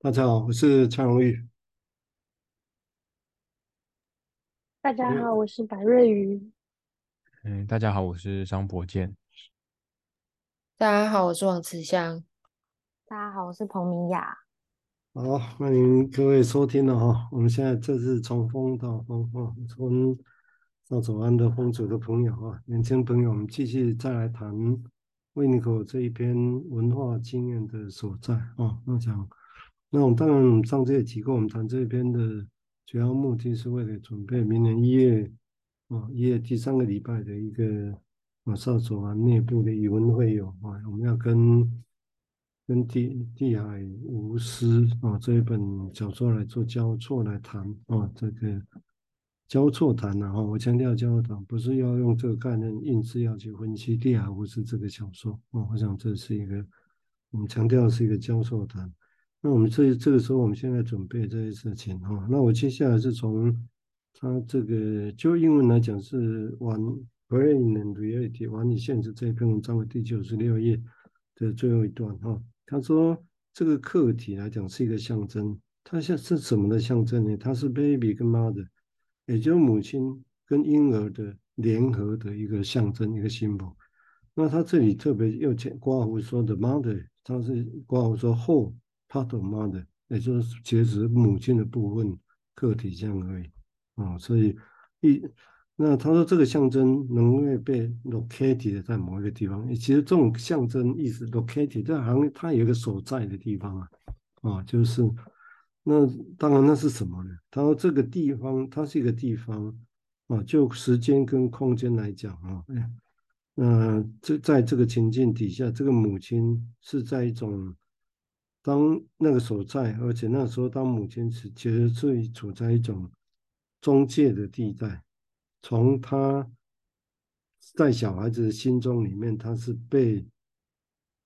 大家好，我是蔡荣玉。大家好，我是白瑞瑜。嗯，大家好，我是张博健。大家好，我是王慈香。大家好，我是彭明雅。好，欢迎各位收听了哈。我们现在这是从风到风哈，从到左岸的风主的朋友啊，年轻朋友，我们继续再来谈维尼口这一篇文化经验的所在啊。那讲，那我们当然上次也提过，我们谈这一篇的主要目的是为了准备明年一月啊一月第三个礼拜的一个马绍左岸内部的语文会友啊，我们要跟。跟地地海无私啊这一本小说来做交错来谈啊，这个交错谈啊，我强调交错谈，不是要用这个概念硬是要去分析地海无私这个小说啊，我想这是一个我们强调是一个交错谈。那我们这这个时候我们现在准备这些事情哈，那我接下来是从他这个就英文来讲是玩 Brain and Reality 玩你现实这一篇文章的第九十六页的最后一段哈。他说：“这个客体来讲是一个象征，它像是什么的象征呢？它是 baby 跟 mother，也就是母亲跟婴儿的联合的一个象征，一个 symbol。那他这里特别又讲括弧说的 mother，他是括弧说后 whole part of mother，也就是其实母亲的部分个体这样而已啊。所以一。”那他说这个象征能够被 located 在某一个地方，其实这种象征意思 located，这好像它有一个所在的地方啊，啊，就是那当然那是什么呢？他说这个地方它是一个地方啊，就时间跟空间来讲啊，哎，那这在这个情境底下，这个母亲是在一种当那个所在，而且那时候当母亲是其实是处在一种中介的地带。从他在小孩子的心中里面，他是被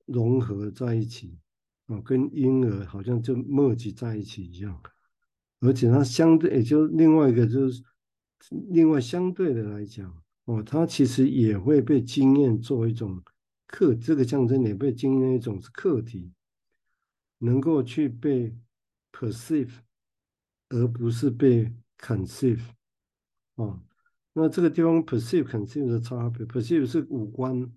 融合在一起，哦，跟婴儿好像就默契在一起一样，而且他相对，也就另外一个就是，另外相对的来讲，哦，他其实也会被经验做一种客，这个象征也被经验一种是客体，能够去被 perceive，而不是被 conceive，哦。那这个地方 perceive conceive 的差别，perceive 是五官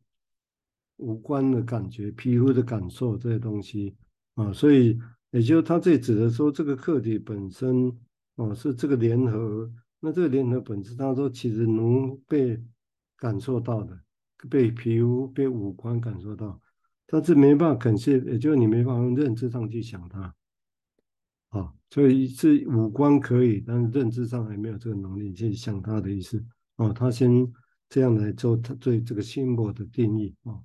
五官的感觉、皮肤的感受这些东西啊，所以也就他这里指的说，这个客体本身哦、是这个联合，那这个联合本质，他说其实能被感受到的，被皮肤、被五官感受到，但是没办法 conceive，也就是你没办法用认知上去想它。啊，所以是五官可以，但是认知上还没有这个能力去想他的意思。啊，他先这样来做他对这个符号的定义啊，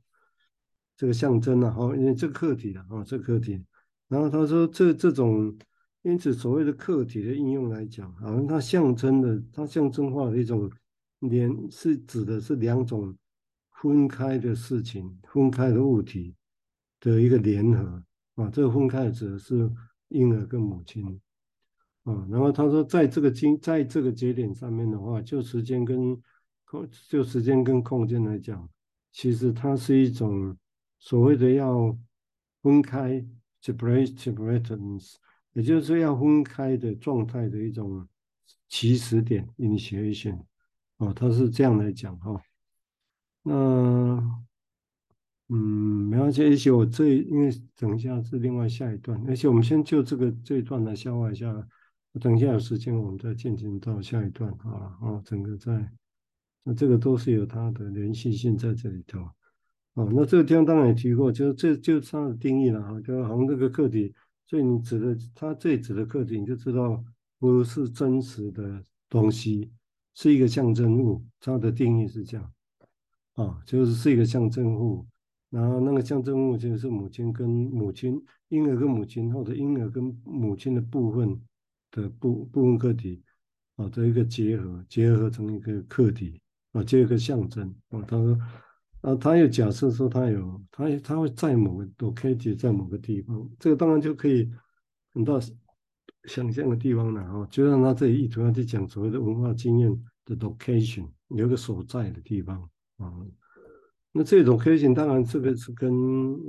这个象征啊，哈，因为这个客体啊，啊，这个客体。然后他说这这种，因此所谓的客体的应用来讲，好像它象征的，它象征化的一种连，是指的是两种分开的事情，分开的物体的一个联合啊，这个分开指的是。婴儿跟母亲，啊，然后他说，在这个经，在这个节点上面的话，就时间跟空，就时间跟空间来讲，其实它是一种所谓的要分开，separate separateness，也就是要分开的状态的一种起始点，initiation，哦，他是这样来讲哈，那。嗯，没关系，而且我这因为等一下是另外下一段，而且我们先就这个这一段来消化一下，等一下有时间我们再进行到下一段好了啊，整个在那这个都是有它的联系性在这里头啊。那这个地方当然也提过，就是这就是它的定义了哈，就好像这个客体，所以你指的它这里指的客体，你就知道不是真实的东西，是一个象征物，它的定义是这样啊，就是是一个象征物。然后那个象征物就是母亲跟母亲，婴儿跟母亲，或者婴儿跟母亲的部分的部部分个体啊的一个结合，结合成一个客体啊，这一个象征啊。他说啊，他又假设说他有他他会在某个 located 在某个地方，这个当然就可以很大想象的地方了啊。就让他这里意图要去讲所谓的文化经验的 location，有一个所在的地方啊。那这种可以性当然这个是跟，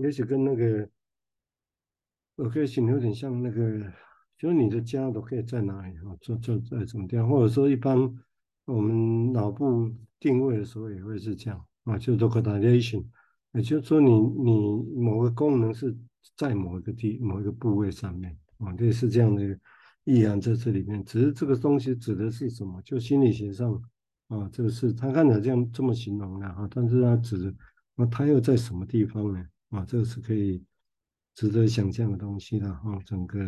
也许跟那个，location 有点像那个，就是你的家都可以在哪里啊？就就在什么地方，或者说一般我们脑部定位的时候也会是这样啊，就 localization，也就是说你你某个功能是在某一个地某一个部位上面啊，类似这样的意涵在这里面。只是这个东西指的是什么？就心理学上啊，这个是他看起来这样这么形容的啊，但是他指那他又在什么地方呢？啊，这个是可以。值得想象的东西的哈，整个，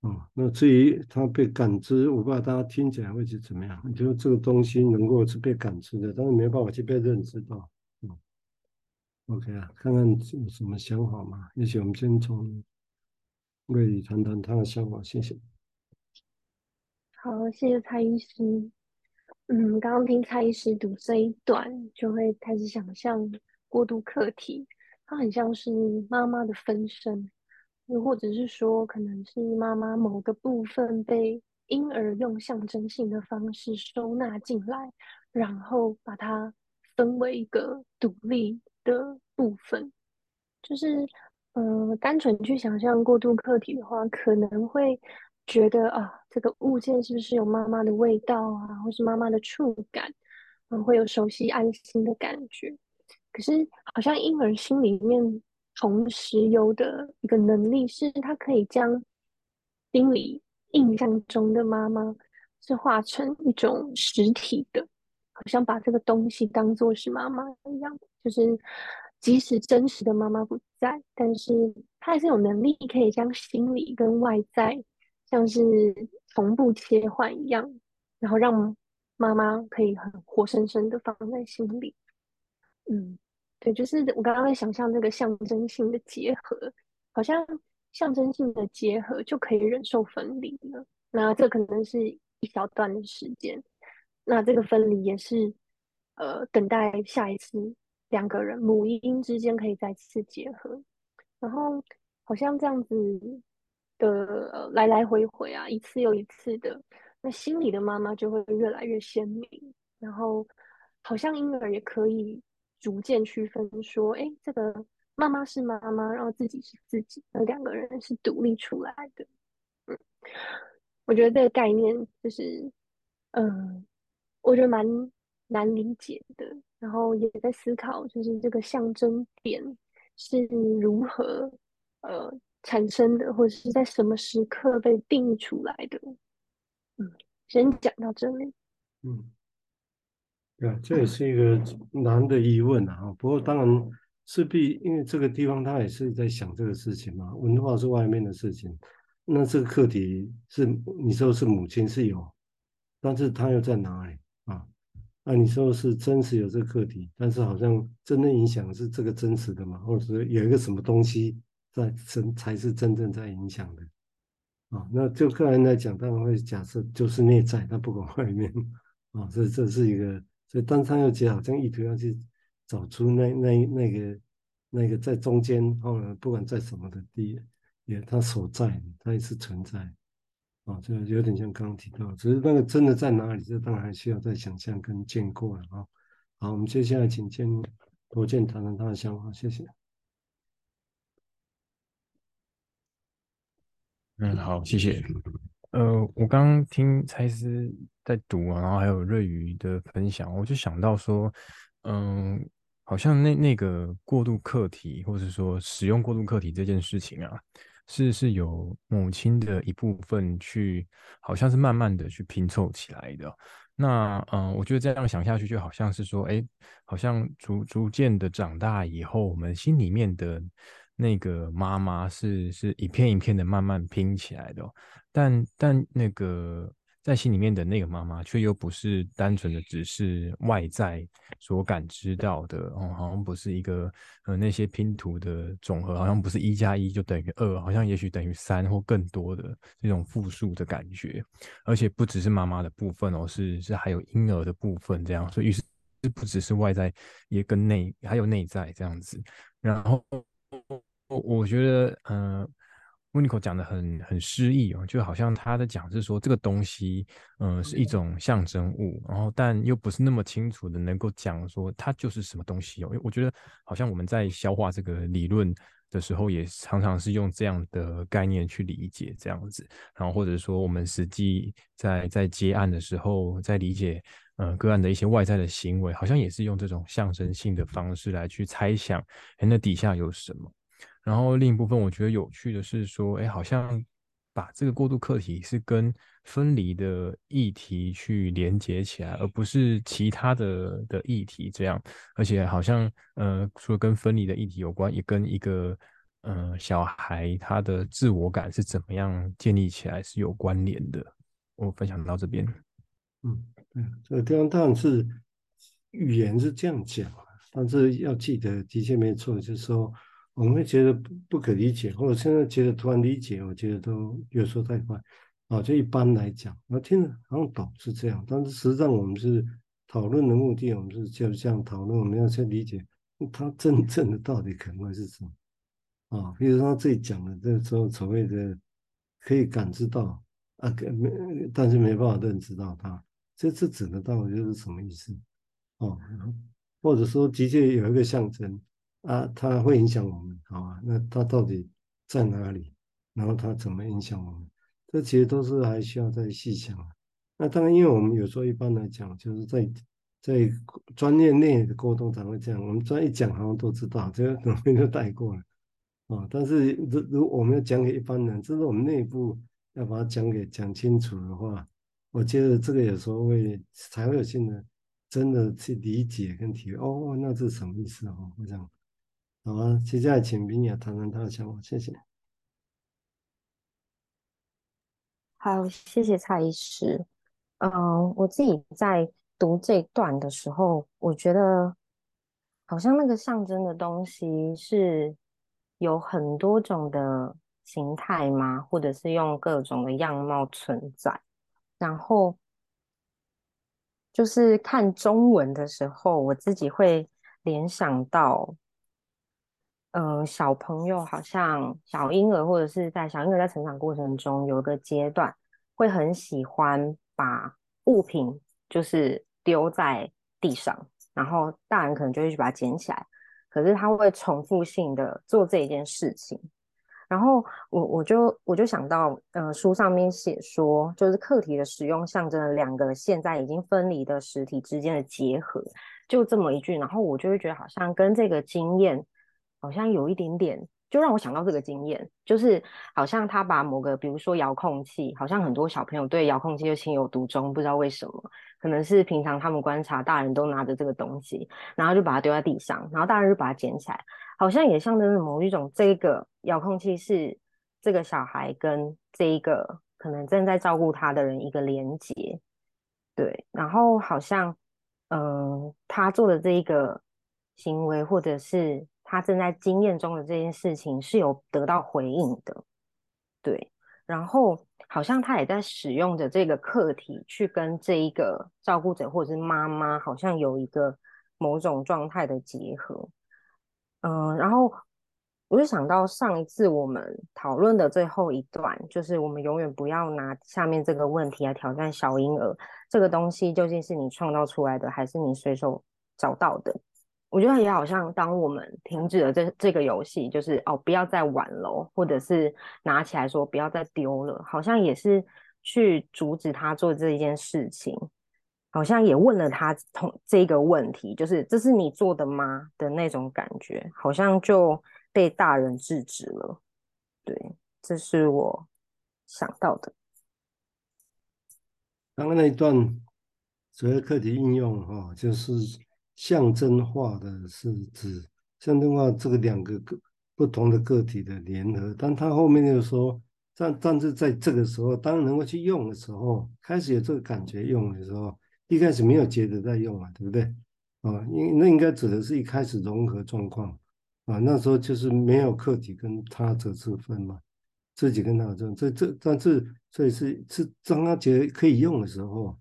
哦，那至于它被感知，我不知道大家听起来会是怎么样？就是这个东西能够是被感知的，但是没办法去被认知到。嗯，OK 啊，看看有什么想法吗？也许我们先从魏宇谈谈他的想法，谢谢。好，谢谢蔡医师。嗯，刚刚听蔡医师读这一段，就会开始想象过渡课题。它很像是妈妈的分身，又或者是说，可能是妈妈某个部分被婴儿用象征性的方式收纳进来，然后把它分为一个独立的部分。就是，呃，单纯去想象过渡课题的话，可能会觉得啊，这个物件是不是有妈妈的味道啊，或是妈妈的触感，嗯，会有熟悉安心的感觉。可是，好像婴儿心里面同时有的一个能力，是他可以将心里印象中的妈妈是化成一种实体的，好像把这个东西当做是妈妈一样。就是即使真实的妈妈不在，但是他还是有能力可以将心理跟外在像是同步切换一样，然后让妈妈可以很活生生的放在心里。嗯。对，就是我刚刚在想象这个象征性的结合，好像象征性的结合就可以忍受分离了。那这可能是一小段的时间，那这个分离也是呃等待下一次两个人母婴之间可以再次结合。然后好像这样子的来来回回啊，一次又一次的，那心里的妈妈就会越来越鲜明。然后好像婴儿也可以。逐渐区分说，哎，这个妈妈是妈妈，然后自己是自己，那两个人是独立出来的。嗯，我觉得这个概念就是，嗯，我觉得蛮难理解的。然后也在思考，就是这个象征点是如何呃产生的，或者是在什么时刻被定义出来的。嗯，先讲到这里。嗯。对啊，这也是一个难的疑问啊。不过当然势必，因为这个地方他也是在想这个事情嘛。文化是外面的事情，那这个课题是你说是母亲是有，但是他又在哪里啊？那你说是真实有这个课题，但是好像真正影响是这个真实的嘛？或者是有一个什么东西在真才是真正在影响的啊？那就个人来讲，当然会假设就是内在，他不管外面啊。这这是一个。所以，当他要讲，好像意图要去找出那那那个那个在中间，后来不管在什么的地，也他所在，他也是存在，啊，就有点像刚刚提到，只是那个真的在哪里，这当然还需要再想象跟见过了啊。好，我们接下来请见罗健谈谈他的想法，谢谢。嗯，好，谢谢。呃，我刚刚听蔡司在读啊，然后还有瑞宇的分享，我就想到说，嗯，好像那那个过渡课题，或者说使用过渡课题这件事情啊，是是有母亲的一部分去，好像是慢慢的去拼凑起来的。那嗯，我觉得这样想下去，就好像是说，哎，好像逐逐渐的长大以后，我们心里面的那个妈妈是是一片一片的慢慢拼起来的。但但那个在心里面的那个妈妈，却又不是单纯的只是外在所感知到的哦，好像不是一个呃那些拼图的总和，好像不是一加一就等于二，好像也许等于三或更多的这种复数的感觉，而且不只是妈妈的部分哦，是是还有婴儿的部分这样，所以是不只是外在，也跟内还有内在这样子，然后我我觉得嗯。呃温尼可讲的很很诗意哦，就好像他在讲是说这个东西，嗯、呃，是一种象征物，然后但又不是那么清楚的能够讲说它就是什么东西哦。因为我觉得好像我们在消化这个理论，的时候，也常常是用这样的概念去理解这样子。然后或者说，我们实际在在接案的时候，在理解呃个案的一些外在的行为，好像也是用这种象征性的方式来去猜想，哎，那底下有什么？然后另一部分，我觉得有趣的是说，哎，好像。把这个过渡课题是跟分离的议题去连接起来，而不是其他的的议题这样，而且好像呃，除了跟分离的议题有关，也跟一个呃小孩他的自我感是怎么样建立起来是有关联的。我分享到这边。嗯，对，这个地方当然是语言是这样讲，但是要记得，的确没错，就是说。我们会觉得不不可理解，或者现在觉得突然理解，我觉得都有时候太快啊。就一般来讲，我听着好像懂是这样，但是实际上我们是讨论的目的，我们是就这样讨论，我们要去理解他真正的到底可能会是什么啊。比如说他自己讲的这时候所谓的可以感知到啊，没但是没办法认知到他，这这指的到底就是什么意思哦、啊？或者说的确有一个象征。啊，它会影响我们，好啊，那它到底在哪里？然后它怎么影响我们？这其实都是还需要再细想。那当然，因为我们有时候一般来讲，就是在在专业内的沟通才会这样。我们专业讲好像都知道，这个可能就带过了啊。但是如如我们要讲给一般人，这是我们内部要把它讲给讲清楚的话，我觉得这个有时候会才会有新的真的去理解跟体会。哦，那这是什么意思哦？我想。好啊，接下来请明雅谈谈他的想法，谢谢。好，谢谢蔡医师。嗯，我自己在读这段的时候，我觉得好像那个象征的东西是有很多种的形态吗？或者是用各种的样貌存在？然后就是看中文的时候，我自己会联想到。嗯、小朋友好像小婴儿，或者是在小婴儿在成长过程中，有一个阶段会很喜欢把物品就是丢在地上，然后大人可能就会去把它捡起来，可是他会重复性的做这一件事情。然后我我就我就想到，呃，书上面写说，就是课题的使用象征了两个现在已经分离的实体之间的结合，就这么一句，然后我就会觉得好像跟这个经验。好像有一点点，就让我想到这个经验，就是好像他把某个，比如说遥控器，好像很多小朋友对遥控器就情有独钟，不知道为什么，可能是平常他们观察大人都拿着这个东西，然后就把它丢在地上，然后大人就把它捡起来，好像也象征着某一种这个遥控器是这个小孩跟这一个可能正在照顾他的人一个连接，对，然后好像嗯、他做的这一个行为或者是。他正在经验中的这件事情是有得到回应的，对，然后好像他也在使用着这个课题去跟这一个照顾者或者是妈妈，好像有一个某种状态的结合，嗯，然后我就想到上一次我们讨论的最后一段，就是我们永远不要拿下面这个问题来挑战小婴儿，这个东西究竟是你创造出来的，还是你随手找到的？我觉得也好像，当我们停止了这这个游戏，就是哦，不要再玩了，或者是拿起来说不要再丢了，好像也是去阻止他做这一件事情，好像也问了他同这个问题，就是这是你做的吗的那种感觉，好像就被大人制止了。对，这是我想到的。刚刚那一段所谓课题应用哈，就是。象征化的是指象征化这个两个个不同的个体的联合，但他后面又说，但但是在这个时候，当能够去用的时候，开始有这个感觉用的时候，一开始没有觉得在用啊，对不对？啊，因那应该指的是一开始融合状况啊，那时候就是没有客体跟他者之分嘛，自己跟他者，这这但是所以是是当他觉得可以用的时候。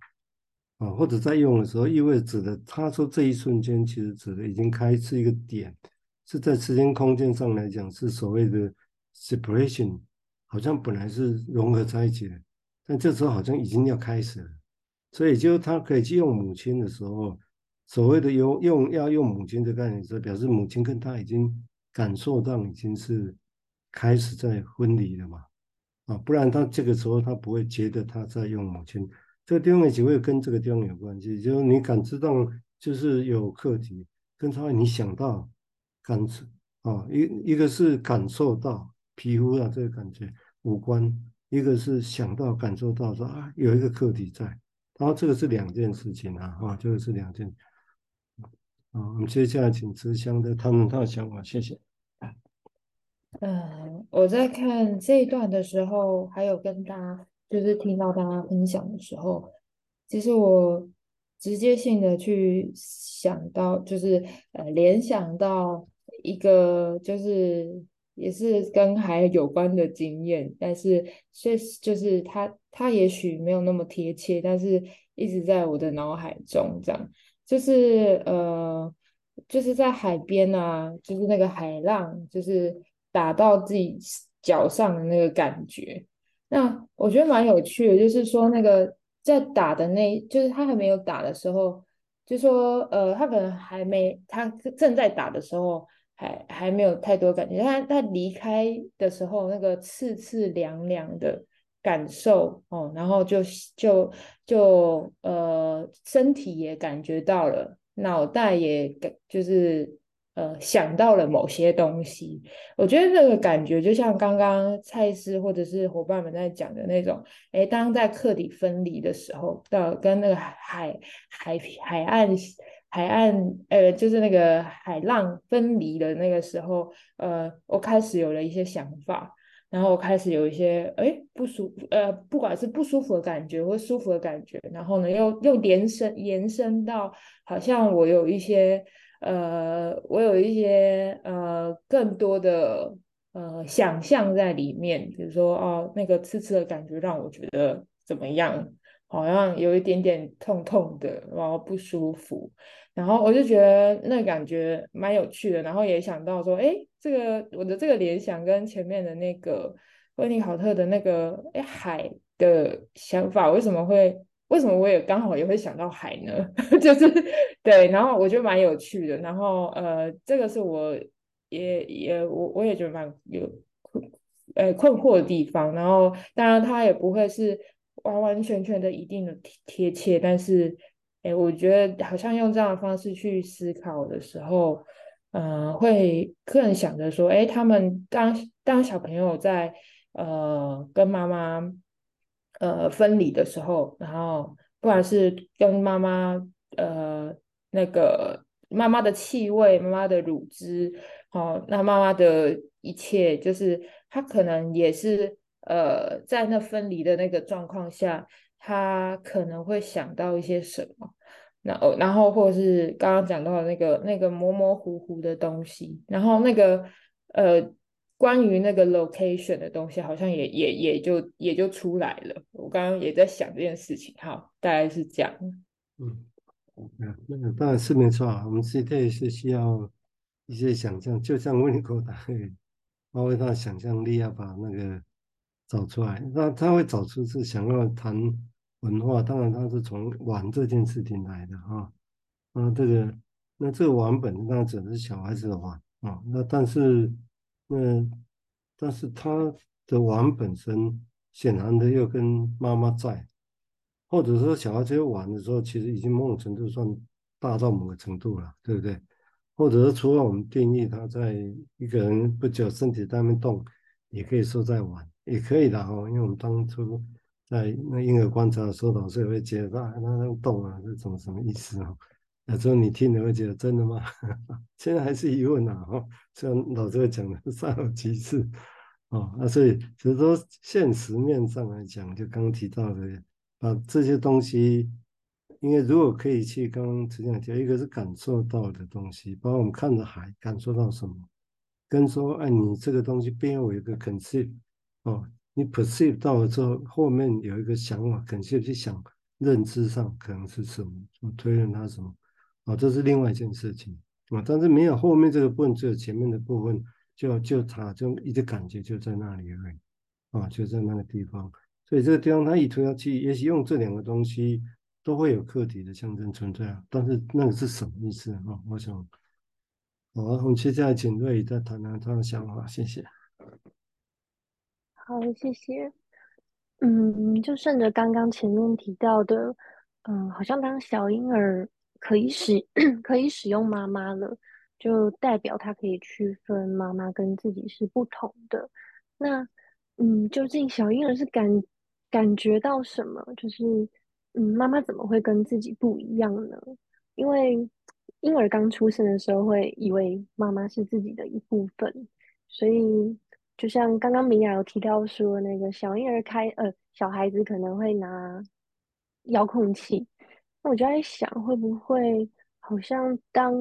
啊，或者在用的时候，意味指的，他说这一瞬间其实指的已经开始一个点，是在时间空间上来讲是所谓的 separation，好像本来是融合在一起的，但这时候好像已经要开始了，所以就他可以去用母亲的时候，所谓的用用要用母亲的概念，是表示母亲跟他已经感受到已经是开始在分离了嘛，啊，不然他这个时候他不会觉得他在用母亲。这个地方也只会跟这个地方有关系，就是你感知到就是有课题，跟他你想到感知啊，一一个是感受到皮肤啊这个感觉五官，一个是想到感受到说啊有一个课题在，然后这个是两件事情啊，啊，这个是两件。啊，我们接下来请慈香的他们他的想法，谢谢。嗯，我在看这一段的时候，还有跟大家就是听到大家分享的时候，其实我直接性的去想到，就是呃联想到一个就是也是跟海有关的经验，但是确实就是他他也许没有那么贴切，但是一直在我的脑海中这样。就是呃，就是在海边啊，就是那个海浪，就是打到自己脚上的那个感觉。那我觉得蛮有趣的，就是说那个在打的那，就是他还没有打的时候，就说呃，他可能还没，他正在打的时候还还没有太多感觉。他他离开的时候，那个刺刺凉凉的。感受哦，然后就就就呃，身体也感觉到了，脑袋也感就是呃想到了某些东西。我觉得这个感觉就像刚刚蔡司或者是伙伴们在讲的那种，哎，当在课题分离的时候，到跟那个海海海岸海岸呃，就是那个海浪分离的那个时候，呃，我开始有了一些想法。然后我开始有一些哎不舒服，呃，不管是不舒服的感觉或舒服的感觉，然后呢又又延伸延伸到好像我有一些呃，我有一些呃更多的呃想象在里面，比如说哦那个刺刺的感觉让我觉得怎么样，好像有一点点痛痛的，然后不舒服。然后我就觉得那感觉蛮有趣的，然后也想到说，哎，这个我的这个联想跟前面的那个温尼考特的那个哎海的想法，为什么会为什么我也刚好也会想到海呢？就是对，然后我觉得蛮有趣的，然后呃，这个是我也也我我也觉得蛮有困呃困惑的地方，然后当然它也不会是完完全全的一定的贴切，但是。哎，我觉得好像用这样的方式去思考的时候，嗯、呃，会更想着说，哎，他们当当小朋友在呃跟妈妈呃分离的时候，然后不管是跟妈妈呃那个妈妈的气味、妈妈的乳汁，哦，那妈妈的一切，就是他可能也是呃在那分离的那个状况下。他可能会想到一些什么，然后，然后或者是刚刚讲到的那个那个模模糊糊的东西，然后那个呃，关于那个 location 的东西，好像也也也就也就出来了。我刚刚也在想这件事情，好，大概是这样。嗯，那个当然是没错啊。我们现在是需要一些想象，就像温尼考特，发挥他的想象力，要把那个。找出来，那他会找出是想要谈文化，当然他是从玩这件事情来的啊。那这个，那这个玩本当然指的是小孩子的玩啊。那但是，那但是他的玩本身显然的又跟妈妈在，或者说小孩子玩的时候，其实已经某种程度算大到某个程度了，对不对？或者是除了我们定义他在一个人不久身体在那边动，也可以说在玩。也可以的哦，因为我们当初在那婴儿观察的时候，老师也会觉得啊，那那动啊，是什么什么意思啊？有时候你听了会觉得真的吗？现在还是疑问啊，哈，虽然老师会讲的稍有其次啊，那所以只是说现实面上来讲，就刚刚提到的，把这些东西，因为如果可以去刚刚这样讲，一个是感受到的东西，包括我们看着海，感受到什么，跟说，哎，你这个东西背后有一个 concept。哦，你 perceive 到了之后，后面有一个想法，可能去想认知上可能是什么，我推论它什么，哦，这是另外一件事情啊、但是没有后面这个部分，只有前面的部分，就就它就一直感觉就在那里而已，啊、就在那个地方。所以这个地方它意图要去，也许用这两个东西都会有课题的象征存在啊。但是那个是什么意思啊、我想，好，我们接下来请瑞再谈谈他的想法，谢谢。好，谢谢。嗯，就顺着刚刚前面提到的，嗯，好像当小婴儿可以使 可以使用妈妈了，就代表他可以区分妈妈跟自己是不同的。那，嗯，究竟小婴儿是感感觉到什么？就是，嗯，妈妈怎么会跟自己不一样呢？因为婴儿刚出生的时候会以为妈妈是自己的一部分，所以。就像刚刚米娅有提到说，那个小婴儿开呃，小孩子可能会拿遥控器，我就在想，会不会好像当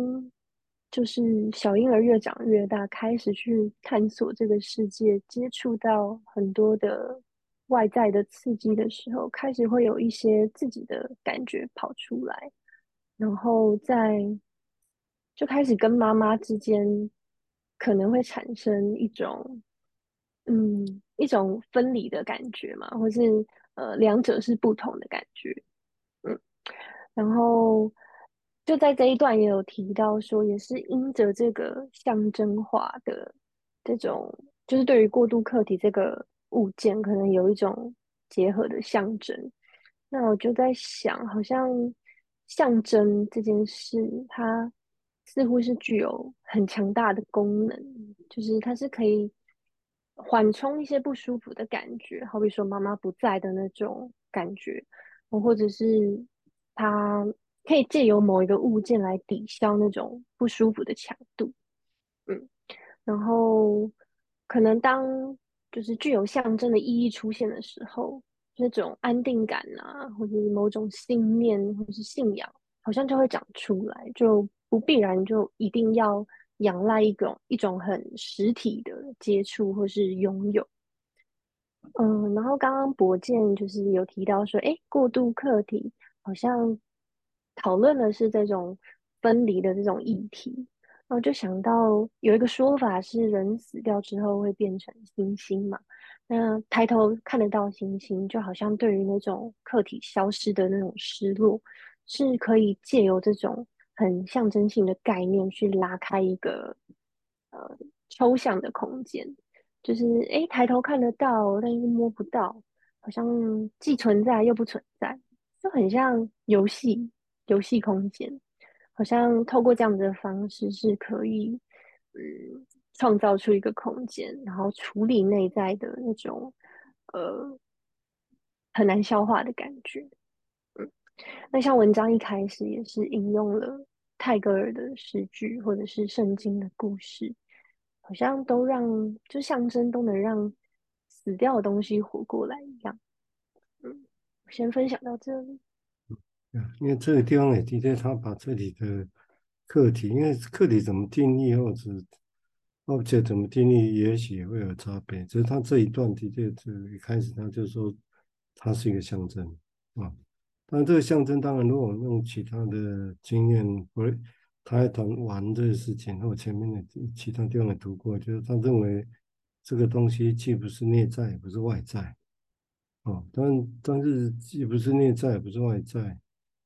就是小婴儿越长越大，开始去探索这个世界，接触到很多的外在的刺激的时候，开始会有一些自己的感觉跑出来，然后在就开始跟妈妈之间可能会产生一种。嗯，一种分离的感觉嘛，或是呃，两者是不同的感觉。然后就在这一段也有提到说，也是因着这个象征化的这种，就是对于过渡客体这个物件，可能有一种结合的象征。那我就在想，好像象征这件事，它似乎是具有很强大的功能，就是它是可以。缓冲一些不舒服的感觉，好比说妈妈不在的那种感觉，或者是他可以借由某一个物件来抵消那种不舒服的强度，嗯，然后可能当就是具有象征的意义出现的时候，那种安定感啊，或者是某种信念或者是信仰，好像就会长出来，就不必然就一定要。仰赖一种一种很实体的接触或是拥有，嗯，然后刚刚博建就是有提到说，哎，过渡客体好像讨论的是这种分离的这种议题，然后就想到有一个说法是，人死掉之后会变成星星嘛，那抬头看得到星星，就好像对于那种客体消失的那种失落，是可以借由这种。很象征性的概念去拉开一个呃抽象的空间，就是诶抬头看得到，但是摸不到，好像既存在又不存在，就很像游戏游戏空间，好像透过这样子的方式是可以嗯创造出一个空间，然后处理内在的那种呃很难消化的感觉。嗯那像文章一开始也是引用了泰戈尔的诗句，或者是圣经的故事，好像都让就象征都能让死掉的东西活过来一样。先分享到这里。嗯，因为这个地方也的确，他把这里的课题，因为课题怎么定义，或者 object 怎么定义，也许也会有差别。只是他这一段的确，这一开始他就说，它是一个象征啊。但这个象征，当然，如果我们用其他的经验，不是他还谈玩这个事情，或前面的其他地方也读过，就是他认为这个东西既不是内在，也不是外在，哦，但但是既不是内在，也不是外在，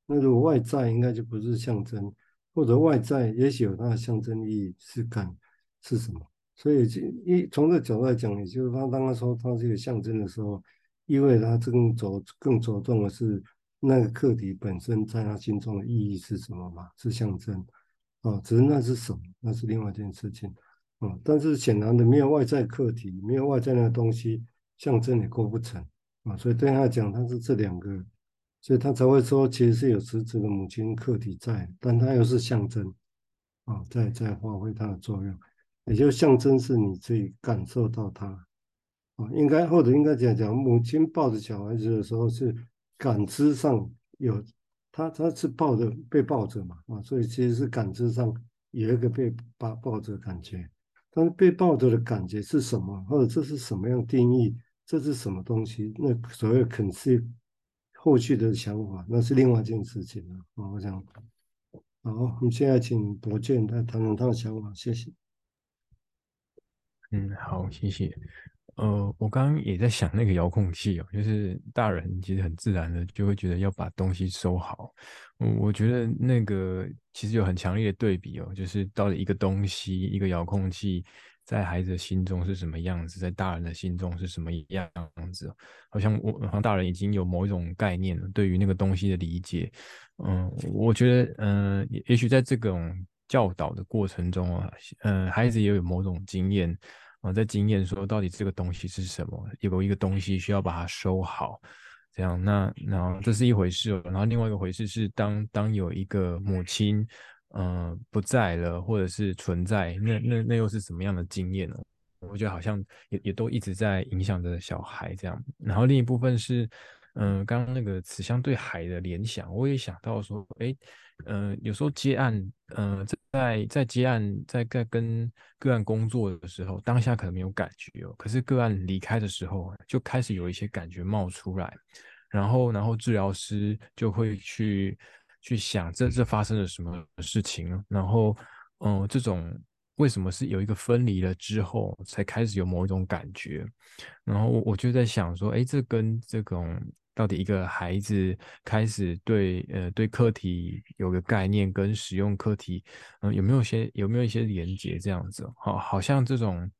那如果外在，应该就不是象征，或者外在也许有它的象征意义是感是什么？所以就一从这角度来讲，也就是他当他说它是一个象征的时候，意味他更着更着重的是。那个客体本身在他心中的意义是什么嘛？是象征，哦，只是那是什么？那是另外一件事情，哦，但是显然的，没有外在客体，没有外在那个东西，象征也构不成，啊，所以对他来讲，他是这两个，所以他才会说，其实是有实质的母亲客体在，但他又是象征，啊，在在发挥它的作用，也就象征是你自己感受到它，啊，应该或者应该讲讲，母亲抱着小孩子的时候是。感知上有他，他是抱着被抱着嘛啊，所以其实是感知上有一个被抱抱着的感觉，但是被抱着的感觉是什么，或者这是什么样定义？这是什么东西？那所谓 conceive 后续的想法，那是另外一件事情了。我想，好，我们现在请博建来谈谈他的想法，谢谢。嗯，好，谢谢。呃，我刚刚也在想那个遥控器哦，就是大人其实很自然的就会觉得要把东西收好。我我觉得那个其实有很强烈的对比哦，就是到底一个东西，一个遥控器，在孩子的心中是什么样子，在大人的心中是什么样子？好像我好像大人已经有某一种概念了，对于那个东西的理解。嗯，我觉得，嗯，也也许在这种教导的过程中啊，嗯，孩子也有某种经验。啊，在经验说到底这个东西是什么？有一个东西需要把它收好，这样那那这是一回事。然后另外一个回事是当当有一个母亲，嗯、不在了，或者是存在，那那那又是什么样的经验呢？我觉得好像也也都一直在影响着小孩这样。然后另一部分是。嗯，刚刚那个此乡对海的联想，我也想到说，哎，嗯，有时候接案，嗯，在在接案，在在跟个案工作的时候，当下可能没有感觉哦，可是个案离开的时候，就开始有一些感觉冒出来，然后然后治疗师就会去去想这这发生了什么事情，然后嗯，这种为什么是有一个分离了之后才开始有某一种感觉，然后我我就在想说，哎，这跟这种。到底一个孩子开始对呃对课题有个概念，跟使用课题，嗯、有没有些有没有一些连接这样子？好，好像这种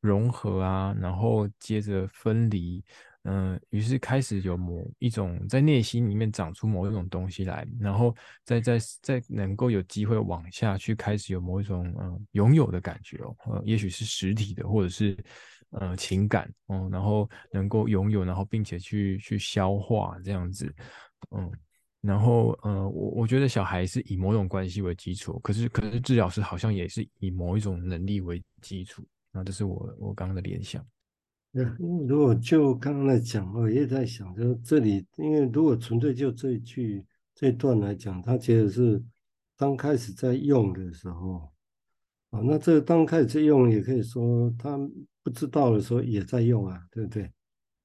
融合啊，然后接着分离，嗯、于是开始有某一种在内心里面长出某一种东西来，然后再再再能够有机会往下去开始有某一种嗯、拥有的感觉哦，呃，也许是实体的，或者是。呃，情感，嗯，然后能够拥有，然后并且去去消化这样子，嗯，然后呃，我我觉得小孩是以某种关系为基础，可是可是治疗师好像也是以某一种能力为基础，那这是我我刚刚的联想。嗯，如果就刚刚来讲，我也在想，就这里，因为如果纯粹就这一句这一段来讲，他其实是刚开始在用的时候，啊，那这刚开始用，也可以说他。不知道的时候也在用啊，对不对？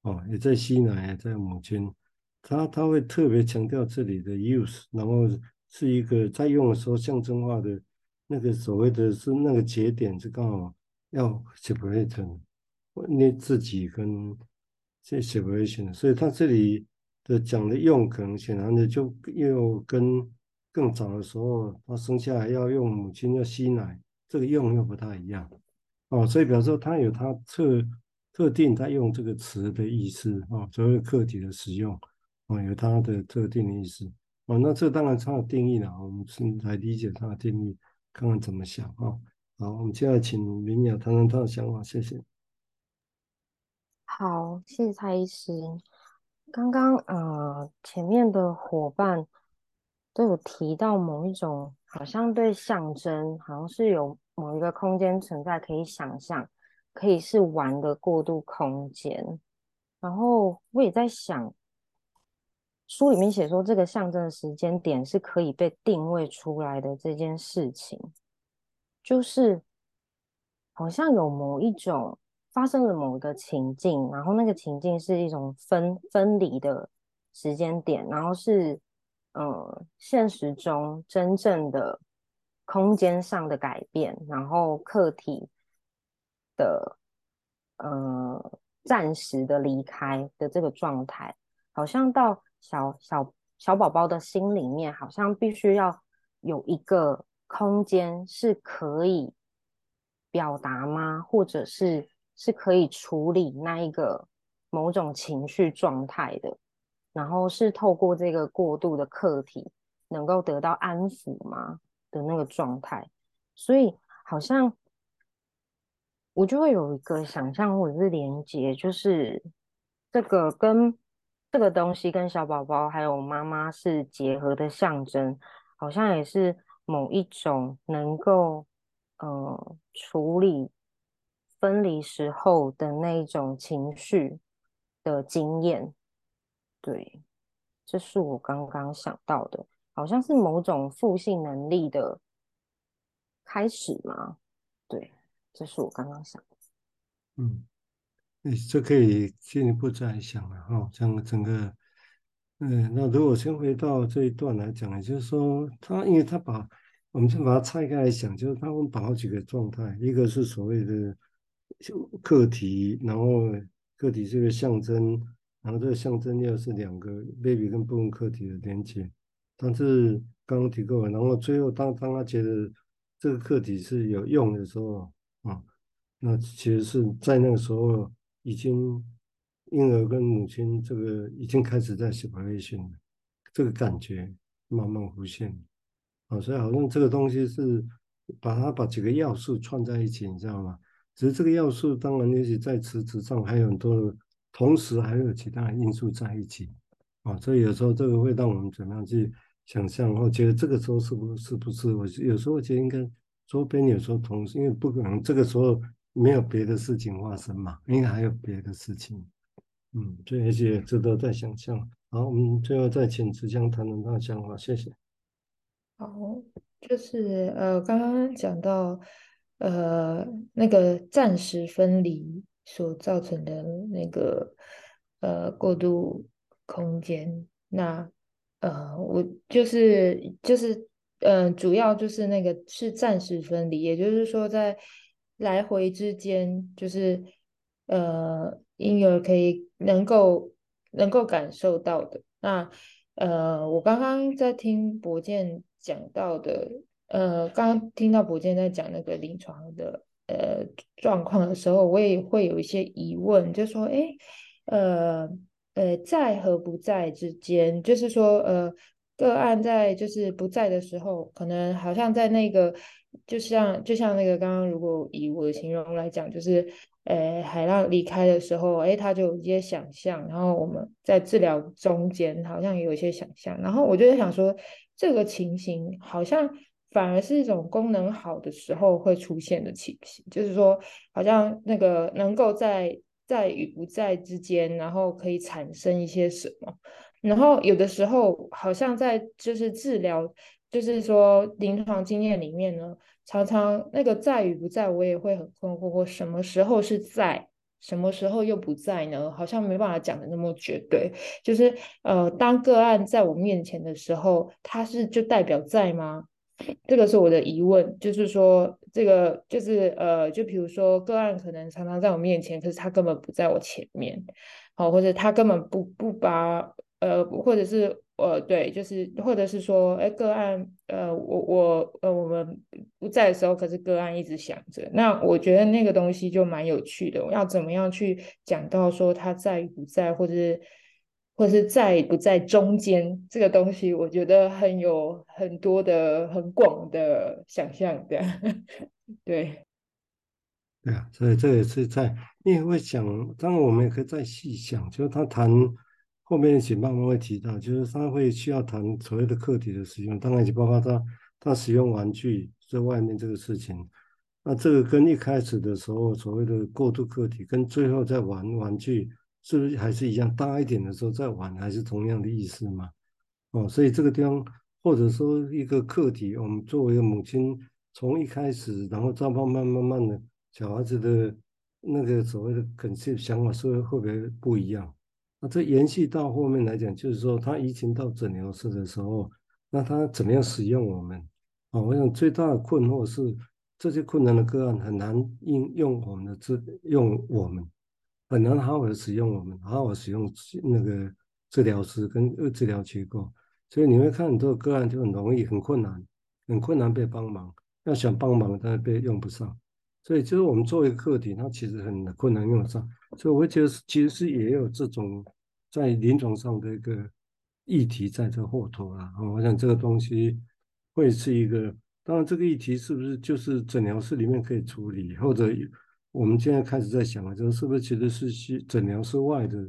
哦，也在吸奶，也在母亲，他他会特别强调这里的 use，然后是一个在用的时候象征化的那个所谓的是那个节点是刚好要 separate 你自己跟这 separation，所以他这里的讲的用可能显然的就又跟更早的时候他生下来要用母亲要吸奶，这个用又不太一样。哦，所以表示说他有他特特定在用这个词的意思啊，所谓客体的使用啊，有他的特定的意思哦。那这当然他的定义了，我们是来理解他的定义，看看怎么想啊。好，我们现在请明雅谈谈他的想法，谢谢。好，谢谢蔡医师。刚刚呃，前面的伙伴都有提到某一种，好像对象征，好像是有。某一个空间存在，可以想象，可以是玩的过渡空间。然后我也在想，书里面写说，这个象征的时间点是可以被定位出来的这件事情，就是好像有某一种发生了某个情境，然后那个情境是一种分分离的时间点，然后是呃现实中真正的。空间上的改变，然后客体的呃暂时的离开的这个状态，好像到小小小宝宝的心里面，好像必须要有一个空间是可以表达吗？或者是是可以处理那一个某种情绪状态的，然后是透过这个过渡的客体能够得到安抚吗？的那个状态，所以好像我就会有一个想象或者是连接，就是这个跟这个东西跟小宝宝还有妈妈是结合的象征，好像也是某一种能够呃处理分离时候的那一种情绪的经验。对，这是我刚刚想到的。好像是某种复性能力的开始吗？对，这是我刚刚想的。嗯，你这可以进一步再想了哈。整整个，嗯，那如果先回到这一段来讲，也就是说，他因为他把我们先把它拆开来想，就是他们把好几个状态，一个是所谓的就课题，然后课题是个象征，然后这个象征又是两个 baby 跟部分课题的连接。但是刚刚提过了，然后最后当当他觉得这个课题是有用的时候啊，那其实是在那个时候已经婴儿跟母亲这个已经开始在 separation 了，这个感觉慢慢浮现。啊，所以好像这个东西是把它把几个要素串在一起，你知道吗？只是这个要素当然也许在辞职上还有很多的，同时还有其他的因素在一起。啊，所以有时候这个会让我们怎么样去想象？我觉得这个时候是不是不是？我有时候觉得应该周边有时候同时，因为不可能这个时候没有别的事情发生嘛，应该还有别的事情。嗯，这而且值得再想象。好，我们最后再请慈香谈谈他的想法，谢谢。好，就是呃，刚刚讲到呃那个暂时分离所造成的那个呃过渡空间，那呃我就是就是嗯、呃，主要就是那个是暂时分离，也就是说在来回之间，就是呃婴儿可以能够能够感受到的。那呃，我刚刚在听博建。讲到的，呃，刚刚听到博建在讲那个临床的呃状况的时候，我也会有一些疑问，就说，哎，呃，呃，在和不在之间，就是说，呃，个案在就是不在的时候，可能好像在那个，就像就像那个刚刚，如果以我的形容来讲，就是。呃，海浪离开的时候，哎，他就有一些想象，然后我们在治疗中间好像也有一些想象，然后我就在想说，这个情形好像反而是一种功能好的时候会出现的情形，就是说，好像那个能够在在与不在之间，然后可以产生一些什么，然后有的时候好像在就是治疗，就是说临床经验里面呢。常常那个在与不在，我也会很困惑。我什么时候是在，什么时候又不在呢？好像没办法讲的那么绝对。就是呃，当个案在我面前的时候，他是就代表在吗？这个是我的疑问。就是说，这个就是呃，就比如说个案可能常常在我面前，可是他根本不在我前面，好，或者他根本不不把呃，或者是。呃，对，就是或者是说，哎，个案，呃，我我呃，我们不在的时候，可是个案一直想着。那我觉得那个东西就蛮有趣的。要怎么样去讲到说他在与不在，或者是或者是在不在中间这个东西，我觉得很有很多的很广的想象的。对，对啊，所以这也是在，因为会想，当然我们也可以再细想，就是他谈。后面一起慢慢会提到，就是他会需要谈所谓的客体的使用，当然也包括他他使用玩具在外面这个事情。那这个跟一开始的时候所谓的过渡客体，跟最后在玩玩具是不是还是一样？大一点的时候再玩，还是同样的意思吗？哦，所以这个地方或者说一个课题，我们作为母亲，从一开始，然后再慢慢慢慢的小孩子的那个所谓的肯定想法，是会不会不一样？那这延续到后面来讲，就是说他移情到诊疗室的时候，那他怎么样使用我们？啊，我想最大的困惑是这些困难的个案很难应用我们的这用我们，很难好好的使用我们，好好使用那个治疗师跟治疗机构，所以你会看很多个案就很容易很困难，很困难被帮忙，要想帮忙但是被用不上，所以就是我们作为课题，它其实很困难用得上，所以我觉得其实是也有这种。在临床上的一个议题在这后头啊，我想这个东西会是一个，当然这个议题是不是就是诊疗室里面可以处理，或者我们现在开始在想啊，就是是不是其实是去诊疗室外的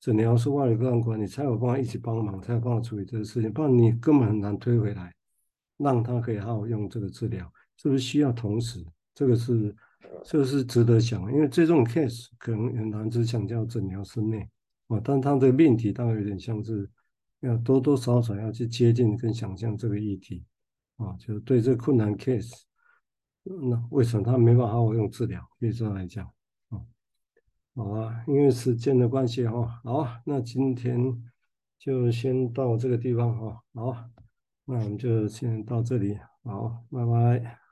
诊疗室外的个案管理才有办法一起帮忙，才有办法处理这个事情，不然你根本很难推回来，让他可以好好用这个治疗，是不是需要同时？这个是这个是值得想，因为这种 case 可能很难只想叫诊疗室内。啊，但他的命题当然有点像是要多多少少要去接近跟想象这个议题，啊，就是对这个困难 case，那为什么他没办法好好用治疗？可以这样来讲，啊，好啊，因为时间的关系哈，好，那今天就先到这个地方哈，好，那我们就先到这里，好，拜拜。